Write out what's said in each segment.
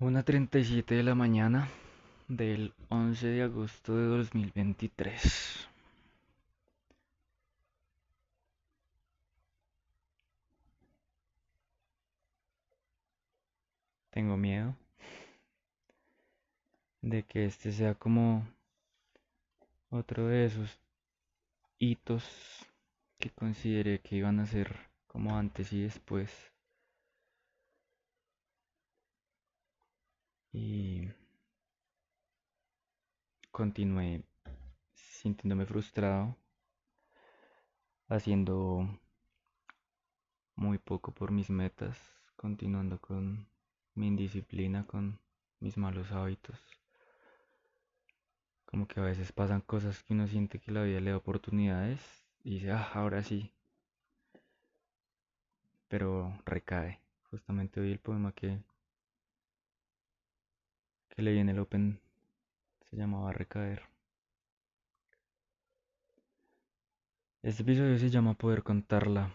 Una treinta y siete de la mañana del 11 de agosto de 2023. Tengo miedo de que este sea como otro de esos hitos que consideré que iban a ser como antes y después. Y continué sintiéndome frustrado, haciendo muy poco por mis metas, continuando con mi indisciplina, con mis malos hábitos. Como que a veces pasan cosas que uno siente que la vida le da oportunidades y dice, ah, ahora sí. Pero recae. Justamente hoy el poema que, que leí en el Open se llamaba Recaer. Este episodio se llama Poder contarla.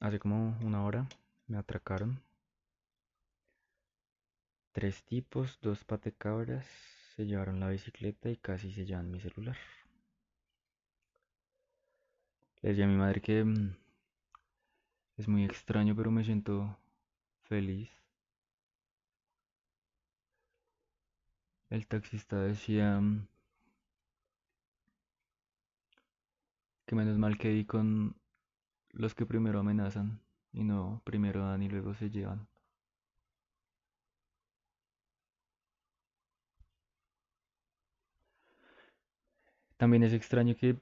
Hace como una hora me atracaron. Tres tipos, dos patecabras, se llevaron la bicicleta y casi se llevan mi celular. Le decía a mi madre que mm, es muy extraño, pero me siento feliz. El taxista decía mm, que menos mal que di con los que primero amenazan y no primero dan y luego se llevan. También es extraño que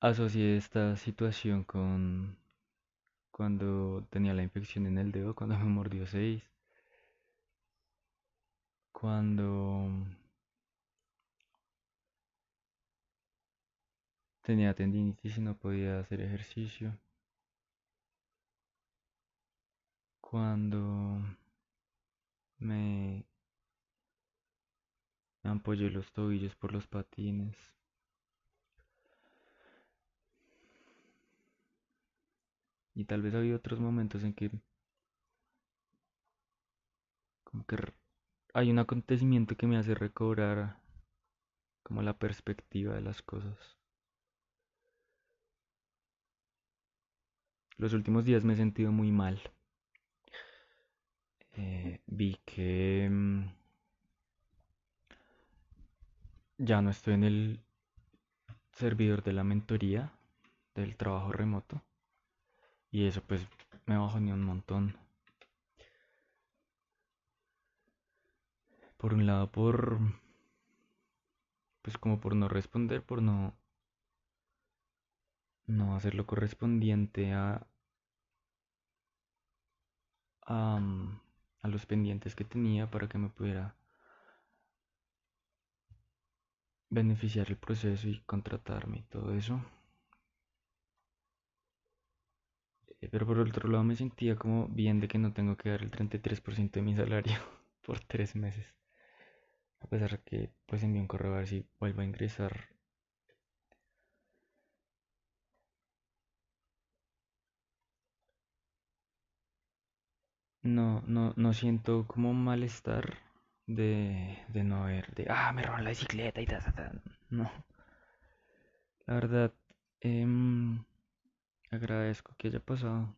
asocié esta situación con cuando tenía la infección en el dedo, cuando me mordió seis, cuando tenía tendinitis y no podía hacer ejercicio, cuando me, me ampollé los tobillos por los patines. Y tal vez había otros momentos en que como que hay un acontecimiento que me hace recobrar como la perspectiva de las cosas. Los últimos días me he sentido muy mal. Eh, vi que mm, ya no estoy en el servidor de la mentoría del trabajo remoto. Y eso pues me bajó ni un montón. Por un lado por pues como por no responder, por no no hacer lo correspondiente a a, a los pendientes que tenía para que me pudiera beneficiar el proceso y contratarme y todo eso. Eh, pero por otro lado me sentía como bien de que no tengo que dar el 33% de mi salario por tres meses. A pesar de que pues envié un correo a ver si vuelvo a ingresar. No, no, no siento como malestar de, de no haber, de, ah, me roban la bicicleta y ta, ta, ta. No. La verdad, eh, agradezco que haya pasado.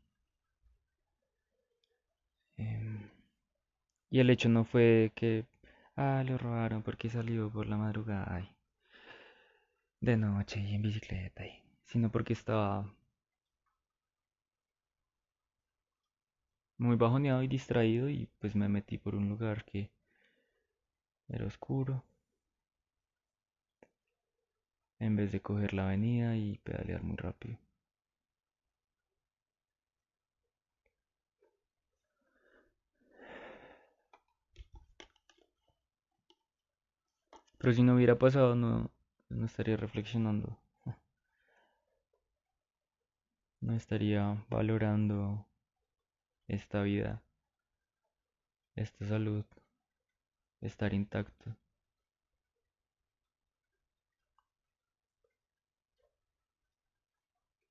Eh, y el hecho no fue que, ah, lo robaron porque salió por la madrugada de noche y en bicicleta, sino porque estaba muy bajoneado y distraído y pues me metí por un lugar que era oscuro. En vez de coger la avenida y pedalear muy rápido. Pero si no hubiera pasado, no, no estaría reflexionando. No estaría valorando esta vida, esta salud, estar intacto.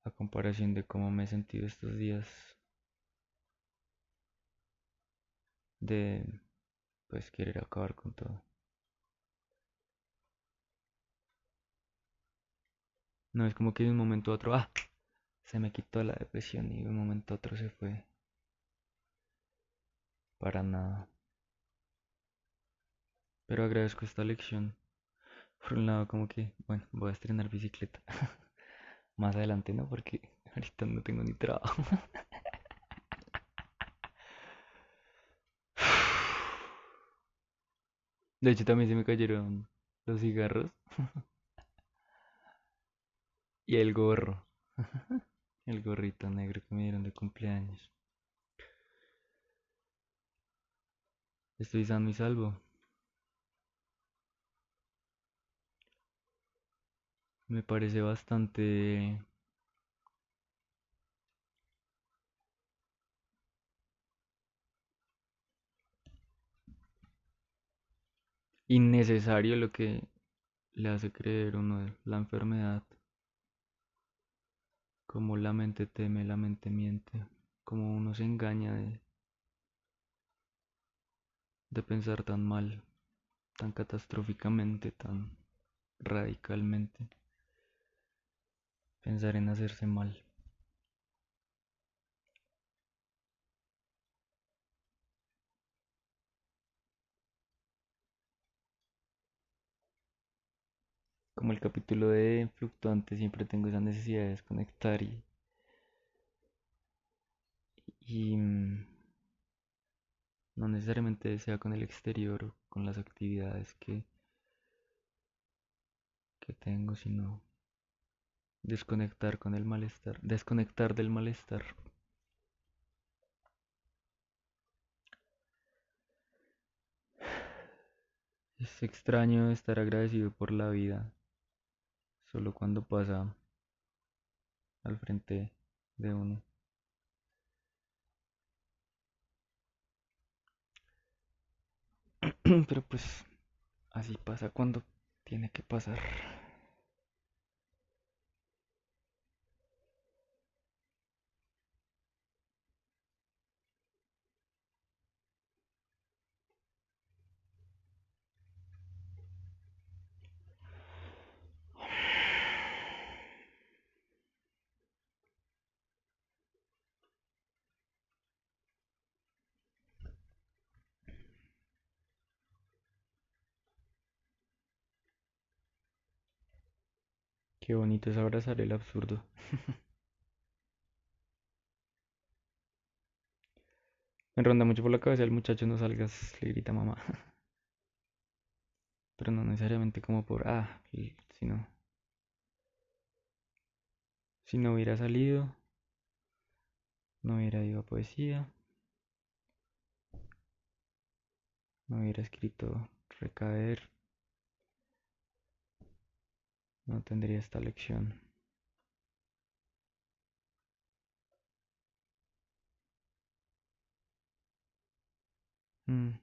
A comparación de cómo me he sentido estos días, de pues querer acabar con todo. No es como que de un momento a otro, ah, se me quitó la depresión y de un momento a otro se fue. Para nada. Pero agradezco esta lección. Por un lado, como que, bueno, voy a estrenar bicicleta. Más adelante, ¿no? Porque ahorita no tengo ni trabajo. De hecho, también se me cayeron los cigarros. Y el gorro. el gorrito negro que me dieron de cumpleaños. Estoy sano y salvo. Me parece bastante innecesario lo que le hace creer uno la enfermedad. Como la mente teme, la mente miente. Como uno se engaña de, pensar tan mal, tan catastróficamente, tan radicalmente. Pensar en hacerse mal. Como el capítulo de fluctuante, siempre tengo esa necesidad de desconectar y, y mm, no necesariamente sea con el exterior o con las actividades que, que tengo, sino desconectar con el malestar, desconectar del malestar. Es extraño estar agradecido por la vida solo cuando pasa al frente de uno. Pero pues así pasa cuando tiene que pasar. Qué bonito es abrazar el absurdo. Me ronda mucho por la cabeza el muchacho no salgas, le grita mamá. Pero no necesariamente como por ah, sino si no hubiera salido, no hubiera ido a poesía, no hubiera escrito recaer, no tendría esta lección. Mm.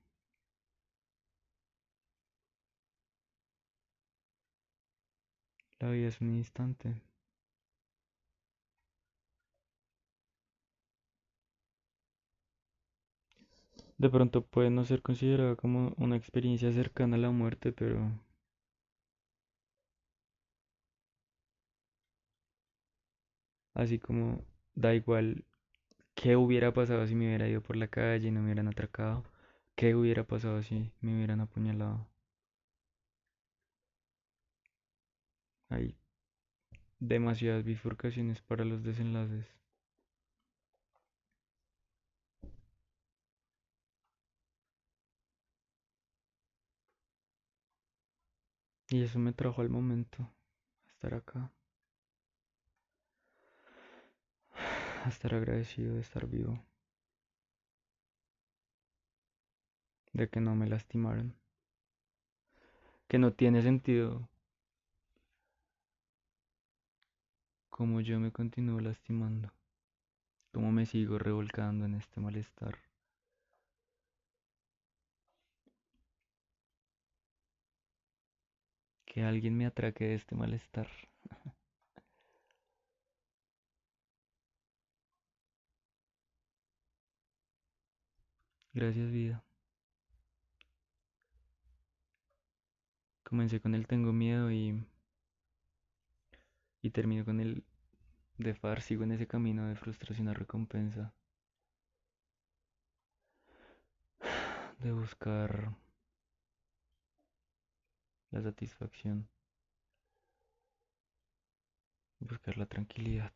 La vida es un instante. De pronto puede no ser considerada como una experiencia cercana a la muerte, pero Así como da igual qué hubiera pasado si me hubiera ido por la calle y no me hubieran atracado. ¿Qué hubiera pasado si me hubieran apuñalado? Hay demasiadas bifurcaciones para los desenlaces. Y eso me trajo al momento, estar acá. estar agradecido de estar vivo, de que no me lastimaron, que no tiene sentido como yo me continúo lastimando, como me sigo revolcando en este malestar. Que alguien me atraque de este malestar. Gracias vida. Comencé con el tengo miedo y, y termino con el de far, sigo en ese camino de frustración a recompensa. De buscar la satisfacción. Buscar la tranquilidad.